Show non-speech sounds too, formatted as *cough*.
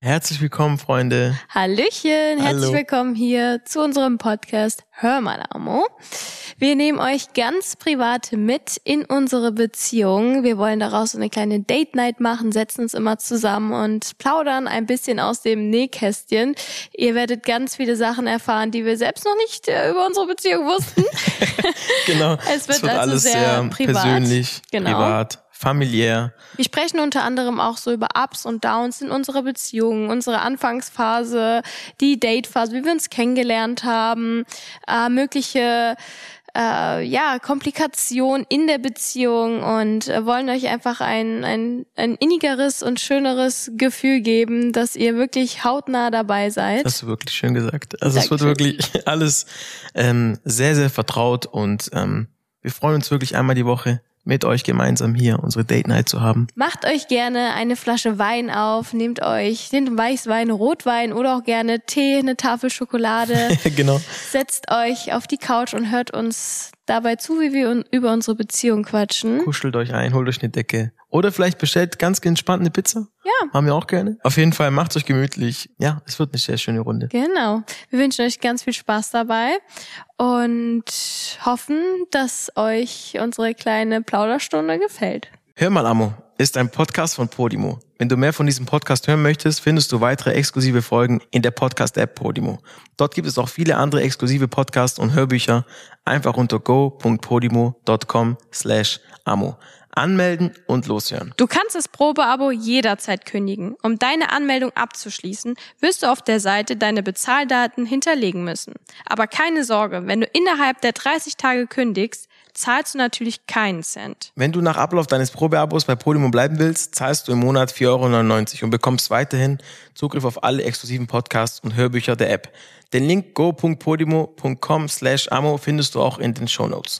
Herzlich willkommen, Freunde. Hallöchen, herzlich Hallo. willkommen hier zu unserem Podcast Hör mal Amo. Wir nehmen euch ganz privat mit in unsere Beziehung. Wir wollen daraus so eine kleine Date Night machen, setzen uns immer zusammen und plaudern ein bisschen aus dem Nähkästchen. Ihr werdet ganz viele Sachen erfahren, die wir selbst noch nicht äh, über unsere Beziehung wussten. *laughs* Genau. Es wird also alles sehr sehr, privat. persönlich, Genau. privat, familiär. Wir sprechen unter anderem auch so über Ups und Downs in unserer Beziehung, unsere Anfangsphase, die Datephase, wie wir uns kennengelernt haben, äh, mögliche äh, ja, Komplikationen in der Beziehung und äh, wollen euch einfach ein, ein, ein innigeres und schöneres Gefühl geben, dass ihr wirklich hautnah dabei seid. Das hast du wirklich schön gesagt. Also es wird wirklich *laughs* alles ähm, sehr, sehr vertraut und ähm, wir freuen uns wirklich einmal die Woche mit euch gemeinsam hier unsere Date Night zu haben. Macht euch gerne eine Flasche Wein auf, nehmt euch den Weißwein, Rotwein oder auch gerne Tee, eine Tafel Schokolade. *laughs* genau. Setzt euch auf die Couch und hört uns dabei zu, wie wir über unsere Beziehung quatschen. Kuschelt euch ein, holt euch eine Decke. Oder vielleicht bestellt ganz entspannt eine Pizza. Ja. Haben wir auch gerne. Auf jeden Fall macht's euch gemütlich. Ja, es wird eine sehr schöne Runde. Genau. Wir wünschen euch ganz viel Spaß dabei und hoffen, dass euch unsere kleine Plauderstunde gefällt. Hör mal, Amo, ist ein Podcast von Podimo. Wenn du mehr von diesem Podcast hören möchtest, findest du weitere exklusive Folgen in der Podcast-App Podimo. Dort gibt es auch viele andere exklusive Podcasts und Hörbücher. Einfach unter go.podimo.com slash amo. Anmelden und loshören. Du kannst das Probeabo jederzeit kündigen. Um deine Anmeldung abzuschließen, wirst du auf der Seite deine Bezahldaten hinterlegen müssen. Aber keine Sorge, wenn du innerhalb der 30 Tage kündigst, zahlst du natürlich keinen Cent. Wenn du nach Ablauf deines Probeabos bei Podimo bleiben willst, zahlst du im Monat 4,99 Euro und bekommst weiterhin Zugriff auf alle exklusiven Podcasts und Hörbücher der App. Den Link go.podimo.com slash amo findest du auch in den Shownotes.